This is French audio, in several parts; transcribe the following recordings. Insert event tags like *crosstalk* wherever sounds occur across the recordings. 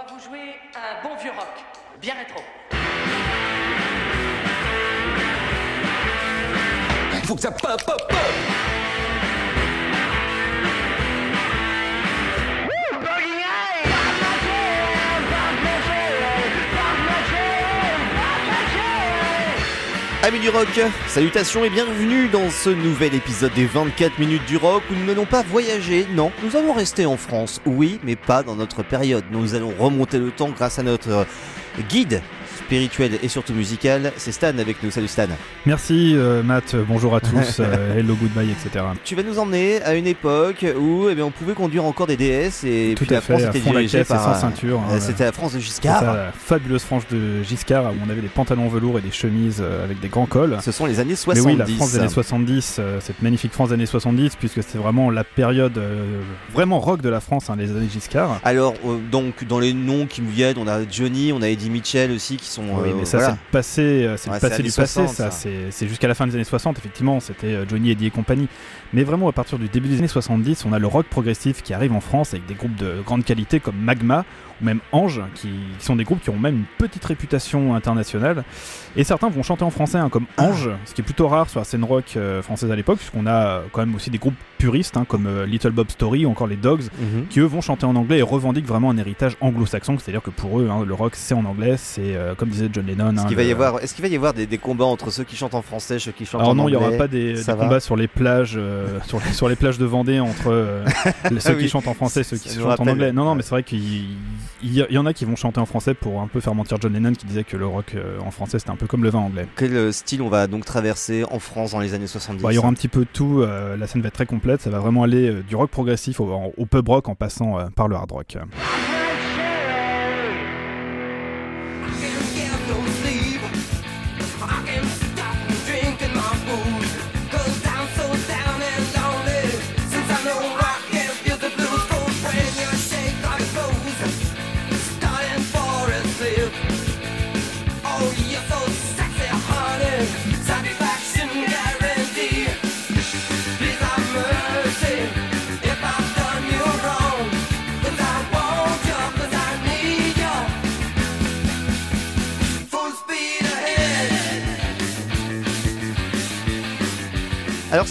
va vous jouer un bon vieux rock, bien rétro. Faut que ça pop, pop, pop Salutations et bienvenue dans ce nouvel épisode des 24 minutes du rock où nous n'allons pas voyager, non, nous allons rester en France, oui, mais pas dans notre période. Nous allons remonter le temps grâce à notre guide spirituel et surtout musical. C'est Stan avec nous. Salut Stan. Merci euh, Matt, bonjour à tous, *laughs* euh, hello, goodbye, etc. Tu vas nous emmener à une époque où eh bien, on pouvait conduire encore des DS et Tout puis à la France fait, à était dirigée par. sans ceinture. hein, euh. C'était la France de Giscard. la fabuleuse frange de Giscard où on avait des pantalons velours et des chemises avec des grands cols. Ce sont les années Mais 70. oui, la France des années 70, euh, cette magnifique France des années 70, puisque c'est vraiment la période vraiment rock de la France, hein, les années Giscard. Alors, donc, dans les noms qui me viennent, on a Johnny, on a Eddie Mitchell aussi qui sont. oui, euh, mais ça, voilà. c'est le passé, euh, c'est Ouais, le c'est passé du passé, 60, ça. ça. C'est c'est jusqu'à la fin des années 60, effectivement, c'était euh, Johnny, Eddie et compagnie. Mais vraiment, à partir du début des années 70, on a le rock progressif qui arrive en France avec des groupes de grande qualité comme Magma même Ange, qui, qui sont des groupes qui ont même une petite réputation internationale. Et certains vont chanter en français, hein, comme Ange, ce qui est plutôt rare sur la scène rock euh, française à l'époque, puisqu'on a euh, quand même aussi des groupes puristes, hein, comme euh, Little Bob Story ou encore les Dogs, Mhm. qui eux vont chanter en anglais et revendiquent vraiment un héritage anglo-saxon, c'est-à-dire que pour eux, hein, le rock c'est en anglais, c'est euh, comme disait John Lennon. Est-ce qu'il va y avoir, est-ce qu'il va y avoir des, des combats entre ceux qui chantent en français, ceux qui chantent Alors en non, il anglais n'y aura pas des, combats sur les plages, *laughs* sur, les, sur les plages de Vendée entre *laughs* ceux Ah oui. qui chantent en français et ceux qui chantent en anglais. Non, non, mais c'est vrai qu'il il y, en a qui vont chanter en français pour un peu faire mentir John Lennon qui disait que le rock euh, en français c'était un peu comme le vin anglais. Quel euh, style on va donc traverser en France dans les années 70 Bah, il y aura un petit peu tout, euh, la scène va être très complète, ça va vraiment aller du rock progressif au, au pub rock en passant euh, par le hard rock.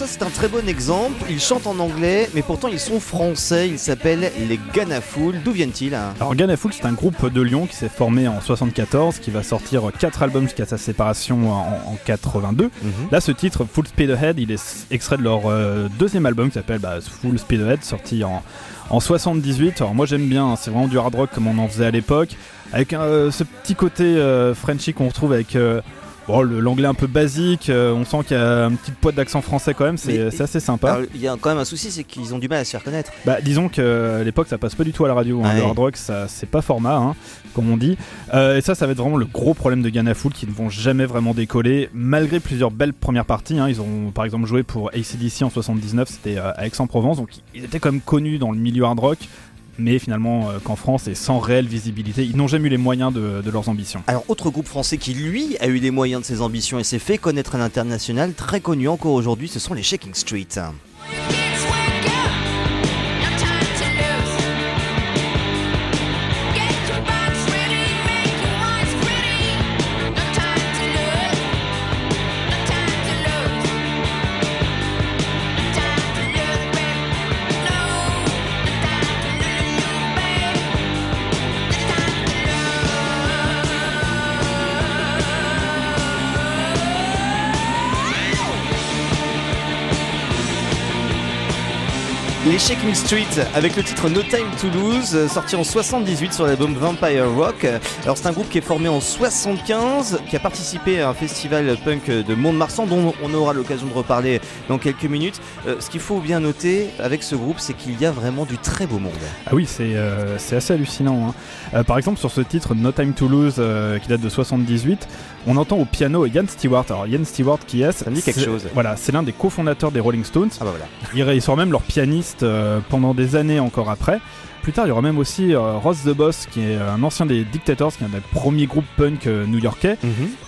C'est un très bon exemple. Ils chantent en anglais, mais pourtant ils sont français. Ils s'appellent les Ganafool. D'où viennent-ils hein Alors Gun Full c'est un groupe de Lyon qui s'est formé en 74, qui va sortir 4 albums jusqu'à sa séparation en, en 82. Mhm. Là, ce titre, Full Speed Ahead, il est extrait de leur euh, deuxième album qui s'appelle bah, Full Speed Ahead, sorti en, en 78. Alors moi j'aime bien, hein, c'est vraiment du hard rock comme on en faisait à l'époque, avec euh, ce petit côté euh, Frenchy qu'on retrouve avec euh, bon, le- l'anglais un peu basique, euh, on sent qu'il y a un petit poids d'accent français quand même, c'est assez sympa. Il y a quand même un souci, c'est qu'ils ont du mal à se faire connaître. Bah, disons que à l'époque ça passe pas du tout à la radio. hein. Ouais. Le hard rock, ça c'est pas format, hein, comme on dit. Euh, et ça, ça va être vraiment le gros problème de Ghana Full qui ne vont jamais vraiment décoller, malgré plusieurs belles premières parties. hein. Ils ont par exemple joué pour ACDC en 79, c'était euh, à Aix-en-Provence, donc ils étaient quand même connus dans le milieu hard rock. Mais finalement, euh, qu'en France et sans réelle visibilité, ils n'ont jamais eu les moyens de, leurs ambitions. Alors autre groupe français qui lui a eu les moyens de ses ambitions et s'est fait connaître à l'international, très connu encore aujourd'hui, ce sont les Shaking Street. Les Shaking Street avec le titre No Time to Lose, euh, sorti en 78 sur l'album Vampire Rock. Alors c'est un groupe qui est formé en 75, qui a participé à un festival punk de Mont-de-Marsan dont on aura l'occasion de reparler dans quelques minutes. Euh, ce qu'il faut bien noter avec ce groupe, c'est qu'il y a vraiment du très beau monde. Ah oui, c'est euh, assez hallucinant. hein. Euh, par exemple, sur ce titre No Time to Lose, qui date de 78, on entend au piano Ian Stewart. Alors, Ian Stewart, qui est Ça me dit quelque chose. Voilà, c'est l'un des cofondateurs des Rolling Stones. Ah bah voilà. Il, il sera même leur pianiste reste euh, pendant des années encore après. Plus tard, il y aura même aussi euh, Ross the Boss, qui est un ancien des Dictators, qui est un des premiers groupes punk euh, new-yorkais,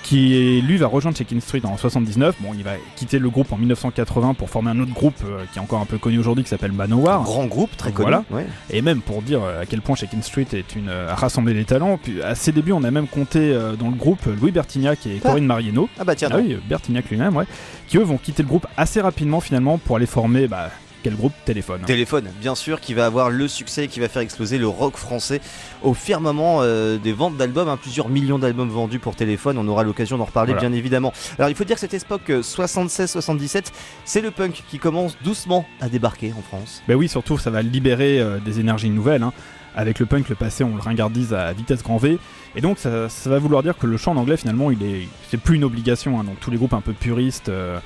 qui lui va rejoindre Shaking Street en 79. Bon, il va quitter le groupe en 1980 pour former un autre groupe euh, qui est encore un peu connu aujourd'hui, qui s'appelle Manowar. Grand groupe, très connu. Voilà. ouais. Et même pour dire euh, à quel point Shaking Street est une euh, a rassemblé des talents. Puis à ses débuts, on a même compté euh, dans le groupe Louis Bertignac et Ah. Corinne Mariano. Ah bah tiens, Ah oui, Bertignac lui-même, ouais. Qui eux vont quitter le groupe assez rapidement finalement pour aller former bah, quel groupe Téléphone. Téléphone, bien sûr, qui va avoir le succès et qui va faire exploser le rock français au firmament euh, des ventes d'albums, hein, plusieurs millions d'albums vendus pour Téléphone. On aura l'occasion d'en reparler, Voilà. bien évidemment. Alors, il faut dire que cette époque euh, 76-77, c'est le punk qui commence doucement à débarquer en France. Bah oui, surtout ça va libérer euh, des énergies nouvelles. hein. Avec le punk, le passé, on le ringardise à vitesse grand V. Et donc ça, ça va vouloir dire que le chant en anglais finalement, il est, c'est plus une obligation. hein. Donc tous les groupes un peu puristes euh,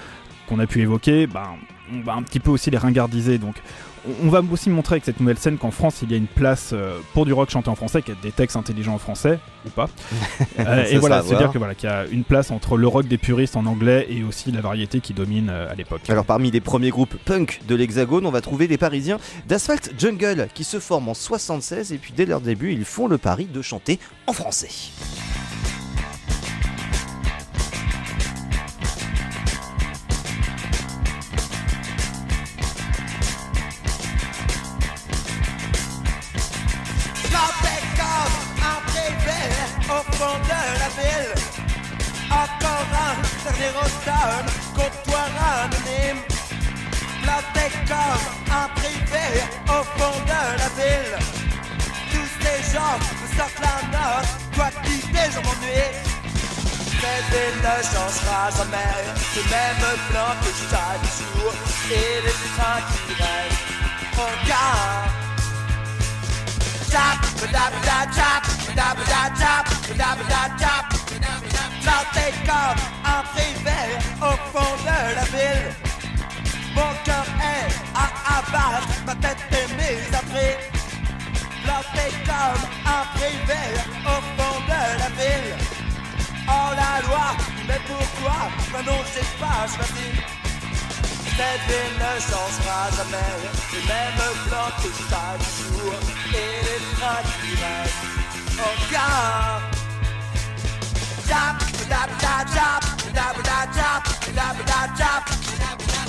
qu'on a pu évoquer, ben, on va un petit peu aussi les ringardiser. Donc on- va aussi montrer avec cette nouvelle scène qu'en France, il y a une place euh, pour du rock chanté en français, qu'il y a des textes intelligents en français ou pas. *laughs* Euh, et voilà, sera à c'est voir. dire que voilà, qu'il y a une place entre le rock des puristes en anglais et aussi la variété qui domine euh, à l'époque. Alors, parmi les premiers groupes punk de l'Hexagone, on va trouver les Parisiens d'Asphalt Jungle qui se forment en 76 et puis dès leur début, ils font le pari de chanter en français. Fond de la ville. Encore un dernier contre toi anonyme. Planté comme un privé au fond de la ville. Tous ces gens me sortent la note, toi quitter, je m'ennuie. Cette ville ne changera jamais, le même plan que chaque jour. Et les trains qui restent en gare. Chop, da da chop, da da chop, Planté comme un privé au fond de la ville. Mon cœur est à abattre, ma tête est mise à prix. Comme un privé au fond de la ville. Oh la loi, mais pourquoi Maintenant j'ai pas. Cette ville ne changera jamais Le même plan que chaque jour Et les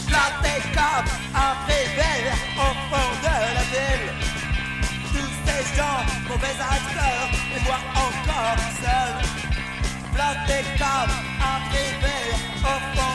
Planté comme un de la ville Tous ces gens, mauvais acteurs Et moi encore seul Planté comme un au fond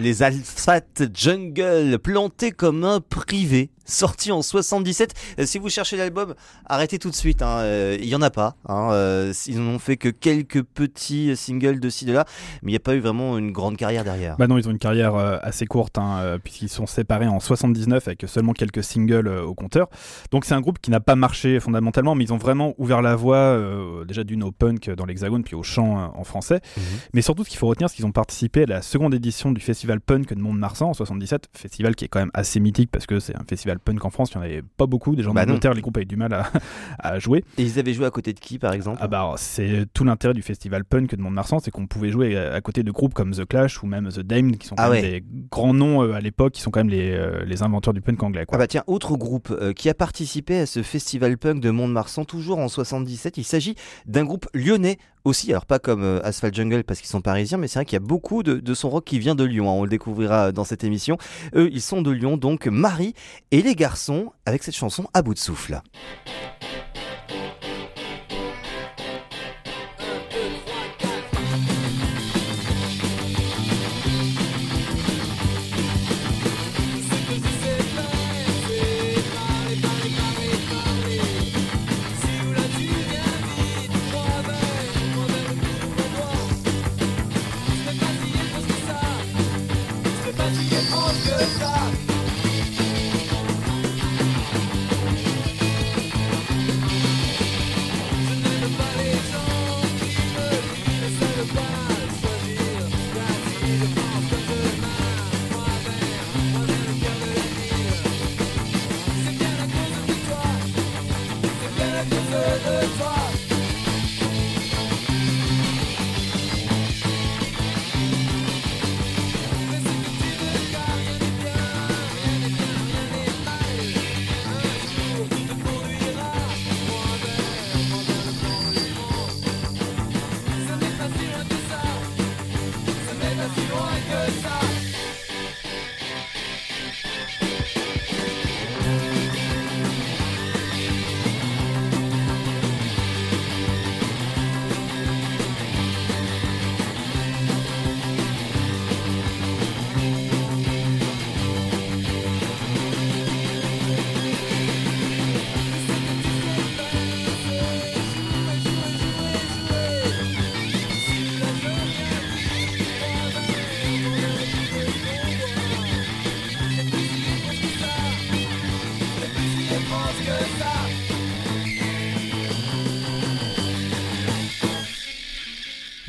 Les Alphate Jungle, plantés comme un privé, sorti en 77. Euh, si vous cherchez l'album, arrêtez tout de suite. hein, euh, Il y en a pas. hein, euh, ils n'ont fait que quelques petits singles de ci de là, mais il n'y a pas eu vraiment une grande carrière derrière. Bah non, ils ont une carrière euh, assez courte, hein, euh, puisqu'ils sont séparés en 79 avec seulement quelques singles euh, au compteur. Donc c'est un groupe qui n'a pas marché fondamentalement, mais ils ont vraiment ouvert la voie euh, déjà d'une au punk dans l'Hexagone, puis au chant euh, en français. Mhm. Mais surtout, ce qu'il faut retenir, c'est qu'ils ont participé à la seconde édition du festival punk de Mont-de-Marsan en 77, festival qui est quand même assez mythique parce que c'est un festival punk en France, il n'y en avait pas beaucoup, des gens Bah d'Angleterre, les groupes avaient du mal à, *laughs* à jouer. Et ils avaient joué à côté de qui, par exemple? Ah bah c'est tout l'intérêt du festival punk de Mont-de-Marsan, c'est qu'on pouvait jouer à côté de groupes comme The Clash ou même The Dame, qui sont quand Ah même ouais. des grands noms euh, à l'époque, qui sont quand même les, euh, les inventeurs du punk anglais. Ah bah tiens, autre groupe euh, qui a participé à ce festival punk de Mont-de-Marsan, toujours en 77, il s'agit d'un groupe lyonnais aussi, alors pas comme euh, Asphalt Jungle parce qu'ils sont parisiens, mais c'est vrai qu'il y a beaucoup de, son rock qui vient de Lyon, hein, on le découvrira dans cette émission. Eux, ils sont de Lyon, donc Marie et les garçons avec cette chanson à bout de souffle.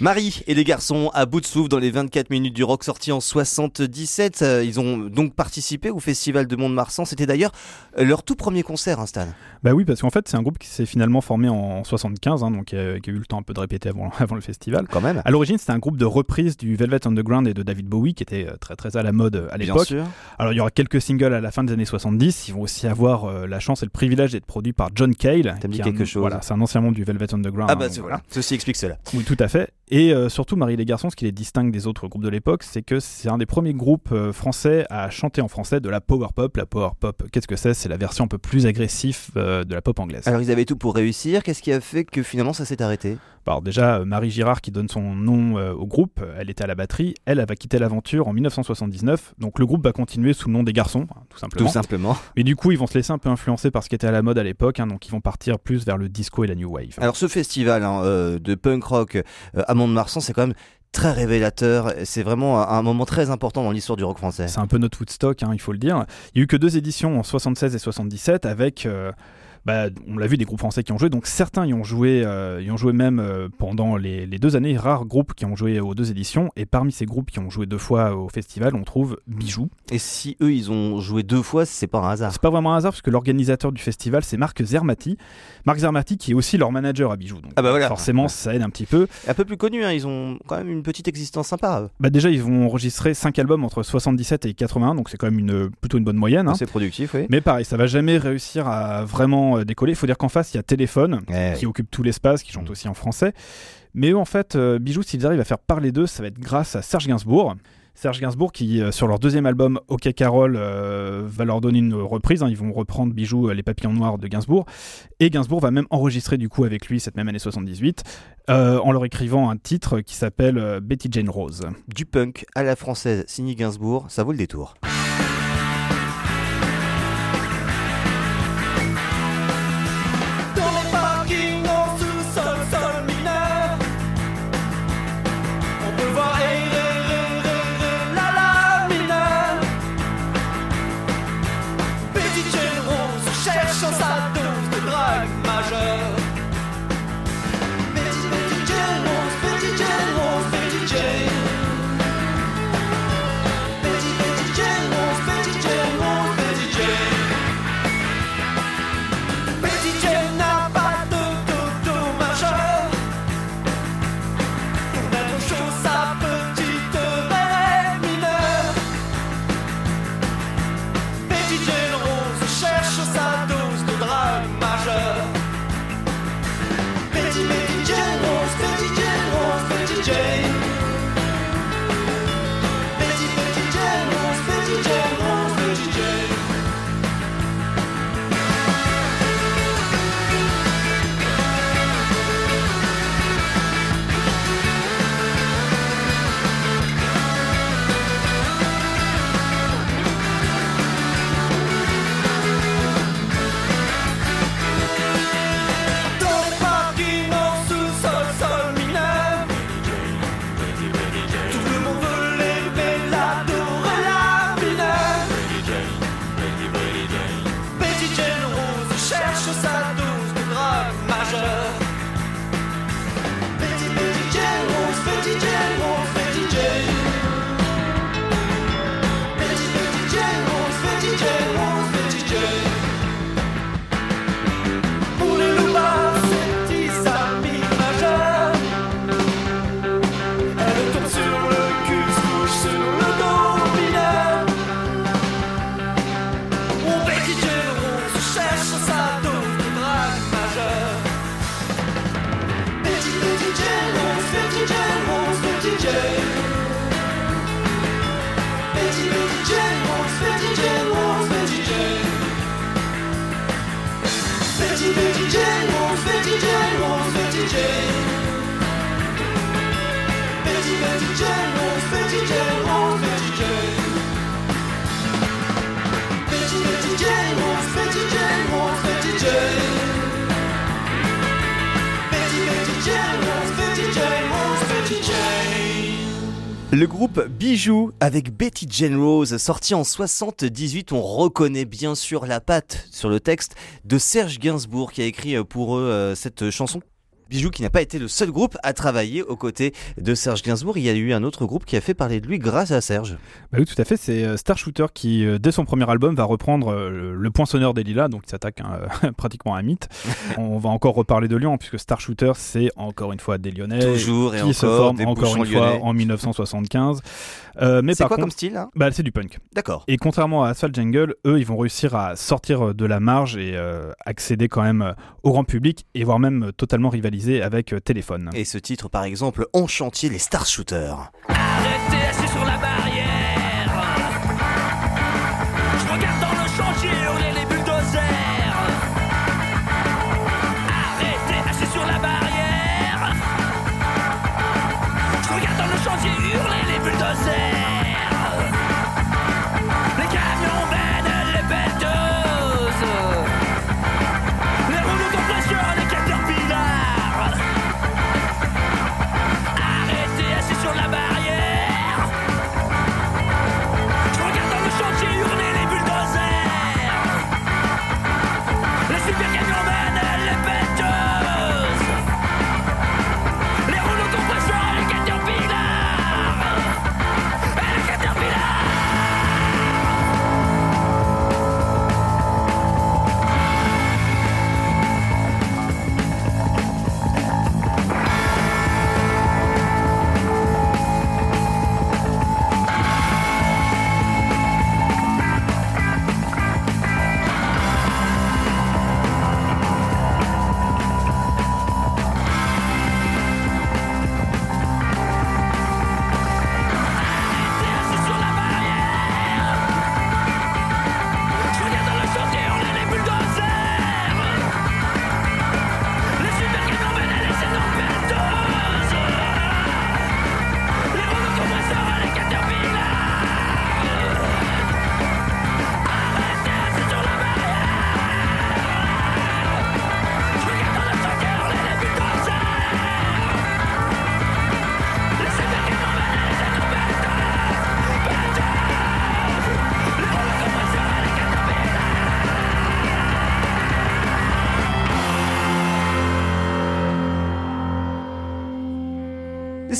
Marie et les garçons à bout de souffle dans les 24 minutes du rock sorti en 77. Euh, Ils ont donc participé au festival de Mont-de-Marsan. C'était d'ailleurs euh, leur tout premier concert, hein, Stan. Bah oui, parce qu'en fait, c'est un groupe qui s'est finalement formé en 75, hein, donc euh, qui a eu le temps un peu de répéter avant, *laughs* avant le festival. Quand même. À l'origine, c'était un groupe de reprise du Velvet Underground et de David Bowie, qui était très très à la mode à l'époque. Alors, il y aura quelques singles à la fin des années 70. Ils vont aussi avoir euh, la chance et le privilège d'être produits par John Cale. Me dit un- quelque chose. Voilà, c'est un ancien membre du Velvet Underground. Ah hein, bah voilà. voilà. Ceci explique cela. Oui, tout à fait. Et euh, surtout, Marie les garçons, ce qui les distingue des autres groupes de l'époque, c'est que c'est un des premiers groupes euh, français à chanter en français de la power pop. La power pop, qu'est-ce que c'est? C'est la version un peu plus agressive euh, de la pop anglaise. Alors ils avaient tout pour réussir. Qu'est-ce qui a fait que finalement ça s'est arrêté? Alors déjà, Marie Girard, qui donne son nom euh, au groupe, elle était à la batterie. Elle, elle va quitter l'aventure en 1979. Donc le groupe va continuer sous le nom des garçons, hein, tout simplement. Tout simplement. Mais du coup, ils vont se laisser un peu influencer par ce qui était à la mode à l'époque. hein, donc ils vont partir plus vers le disco et la new wave. Alors ce festival hein, de punk rock euh, à Mont-de-Marsan, c'est quand même très révélateur. C'est vraiment un, moment très important dans l'histoire du rock français. C'est un peu notre Woodstock, hein, il faut le dire. Il y a eu que deux éditions en 76 et 77 avec. euh, bah, on l'a vu des groupes français qui ont joué, donc certains y ont joué, euh, y ont joué même euh, pendant les, les deux années, rares groupes qui ont joué aux deux éditions, et parmi ces groupes qui ont joué deux fois au festival, on trouve Bijoux. Et si eux ils ont joué deux fois, c'est pas un hasard. C'est pas vraiment un hasard parce que l'organisateur du festival c'est Marc Zermati. Marc Zermati qui est aussi leur manager à Bijoux, donc Ah bah voilà. forcément ça aide un petit peu. Un peu plus connu, hein, ils ont quand même une petite existence sympa. Bah déjà ils vont enregistrer 5 albums entre 77 et 81, donc c'est quand même une, plutôt une bonne moyenne. hein. C'est productif, oui. Mais pareil, ça va jamais réussir à vraiment euh, décoller. Il faut dire qu'en face, il y a Téléphone, Ouais, qui occupe tout l'espace, qui chante Mm. aussi en français. Mais eux, en fait, euh, Bijoux, s'ils arrivent à faire parler d'eux, ça va être grâce à Serge Gainsbourg. Serge Gainsbourg qui, euh, sur leur deuxième album, OK Carole, euh, va leur donner une reprise. hein. Ils vont reprendre Bijoux, euh, Les Papillons Noirs de Gainsbourg. Et Gainsbourg va même enregistrer du coup avec lui cette même année 78, euh, en leur écrivant un titre qui s'appelle euh, Betty Jane Rose. Du punk à la française, signé Gainsbourg, ça vaut le détour. Le groupe Bijou avec Betty Jane Rose, sorti en 78, on reconnaît bien sûr la patte sur le texte de Serge Gainsbourg qui a écrit pour eux euh, cette chanson. Bijou qui n'a pas été le seul groupe à travailler aux côtés de Serge Gainsbourg. Il y a eu un autre groupe qui a fait parler de lui grâce à Serge. Bah oui, tout à fait. C'est euh, Star Shooter qui, euh, dès son premier album, va reprendre euh, le, le poinçonneur des lilas, donc il s'attaque hein, *laughs* pratiquement à un mythe. *laughs* On va encore reparler de Lyon, puisque Star Shooter, c'est encore une fois des Lyonnais Toujours et qui se encore forment des encore une fois en 1975. Euh, mais C'est quoi contre, comme style hein? Bah, c'est du punk. D'accord. Et contrairement à Asphalt Jungle, eux, ils vont réussir à sortir de la marge et euh, accéder quand même au grand public et voire même totalement rivaliser avec euh, Téléphone. Et ce titre par exemple, En chantier les Star Shooters. Arrêtez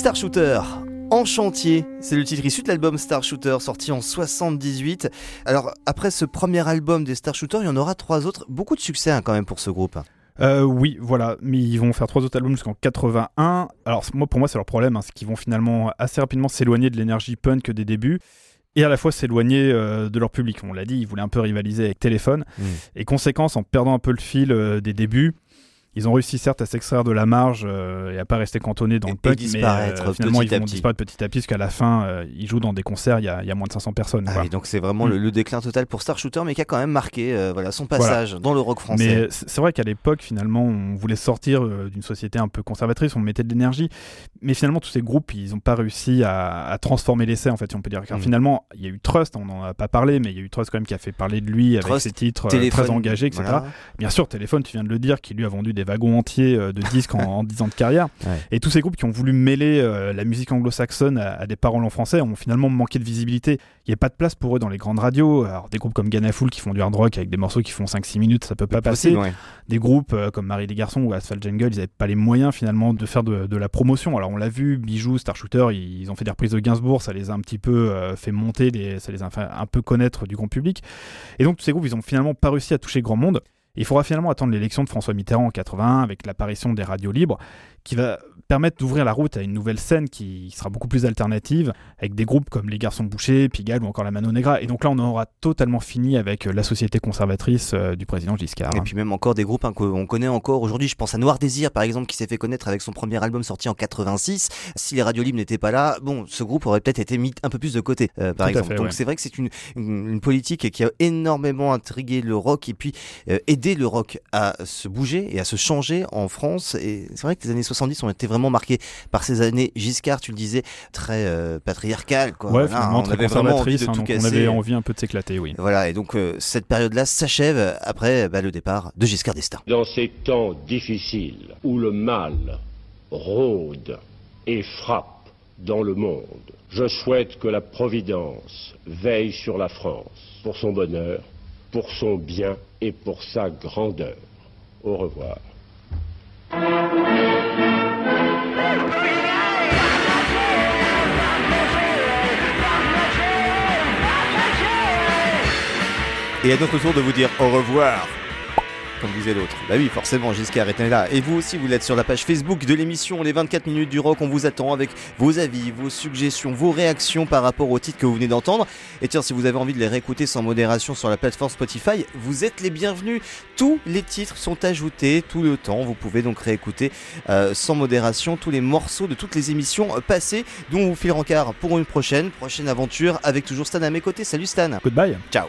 Star Shooters en chantier, c'est le titre issu de l'album Star Shooter sorti en 78. Alors après ce premier album des Star Shooters, il y en aura trois autres. Beaucoup de succès hein, quand même pour ce groupe. Euh, oui, voilà, mais ils vont faire trois autres albums jusqu'en 81. Alors moi, pour moi, c'est leur problème, hein, c'est qu'ils vont finalement assez rapidement s'éloigner de l'énergie punk des débuts et à la fois s'éloigner euh, de leur public. On l'a dit, ils voulaient un peu rivaliser avec Téléphone. Mm. Et conséquence, en perdant un peu le fil euh, des débuts, ils ont réussi certes à s'extraire de la marge euh, et à pas rester cantonnés dans Et- le punk, mais euh, finalement petit ils vont disparaître petit à petit, parce qu'à la fin, euh, ils jouent dans des concerts, il y a, il y a moins de 500 personnes. Ah quoi. donc c'est vraiment le, le déclin total pour Star Shooter, mais qui a quand même marqué euh, voilà, son passage dans le rock français. Mais c'est vrai qu'à l'époque, finalement, on voulait sortir d'une société un peu conservatrice, on mettait de l'énergie. Mais finalement, tous ces groupes, ils n'ont pas réussi à, à transformer l'essai, en fait, si on peut dire. Car Mm. finalement, il y a eu Trust, on n'en a pas parlé, mais il y a eu Trust quand même qui a fait parler de lui avec ses titres Téléphone, très engagés, etc. voilà. Bien sûr, Téléphone, tu viens de le dire, qui lui a vendu des wagons entiers euh, de disques en, en 10 ans de carrière. *laughs* Ouais. Et tous ces groupes qui ont voulu mêler euh, la musique anglo-saxonne à, à des paroles en français ont finalement manqué de visibilité. Il n'y a pas de place pour eux dans les grandes radios. Alors, des groupes comme Ghana Full qui font du hard rock avec des morceaux qui font 5-6 minutes, ça peut pas passer ouais. des groupes euh, comme Marie les Garçons ou Asphalt Jungle, ils n'avaient pas les moyens finalement de faire de, de la promotion. Alors on l'a vu, Bijou, Star Shooter, ils, ils ont fait des reprises de Gainsbourg, ça les a un petit peu euh, fait monter, des- ça les a fait un peu connaître du grand public. Et donc tous ces groupes, ils ont finalement pas réussi à toucher grand monde. Il faudra finalement attendre l'élection de François Mitterrand en 81 avec l'apparition des radios libres qui va permettre d'ouvrir la route à une nouvelle scène qui sera beaucoup plus alternative avec des groupes comme les Garçons Bouchés, Pigalle ou encore la Mano Negra. Et donc là, on aura totalement fini avec euh, la société conservatrice euh, du président Giscard. Et puis même encore des groupes hein, qu'on connaît encore aujourd'hui. Je pense à Noir Désir par exemple qui s'est fait connaître avec son premier album sorti en 86. Si les radios libres n'étaient pas là, bon, ce groupe aurait peut-être été mis un peu plus de côté euh, par Tout exemple. fait, Donc ouais. c'est vrai que c'est une, une, une politique qui a énormément intrigué le rock et puis euh, aidé aidé le rock à se bouger et à se changer en France. Et c'est vrai que les années 70 ont été vraiment marquées par ces années Giscard, tu le disais, très euh, patriarcales. Quoi. Ouais, Voilà, finalement, on très avait vraiment envie de hein, tout casser. on avait envie un peu de s'éclater, oui. Voilà, et donc euh, cette période-là s'achève après bah, le départ de Giscard d'Estaing. Dans ces temps difficiles où le mal rôde et frappe dans le monde, je souhaite que la Providence veille sur la France pour son bonheur, pour son bien et pour sa grandeur. Au revoir. Et à notre tour de vous dire au revoir. Comme disait l'autre. Bah oui, forcément, Giscard était là. Et vous aussi, vous l'êtes sur la page Facebook de l'émission Les 24 minutes du rock. On vous attend avec vos avis, vos suggestions, vos réactions par rapport au titre que vous venez d'entendre. Et tiens, si vous avez envie de les réécouter sans modération sur la plateforme Spotify, vous êtes les bienvenus. Tous les titres sont ajoutés tout le temps. Vous pouvez donc réécouter euh, sans modération tous les morceaux de toutes les émissions euh, passées, dont on vous file rencard pour une prochaine, prochaine aventure avec toujours Stan à mes côtés. Salut Stan. Goodbye. Ciao.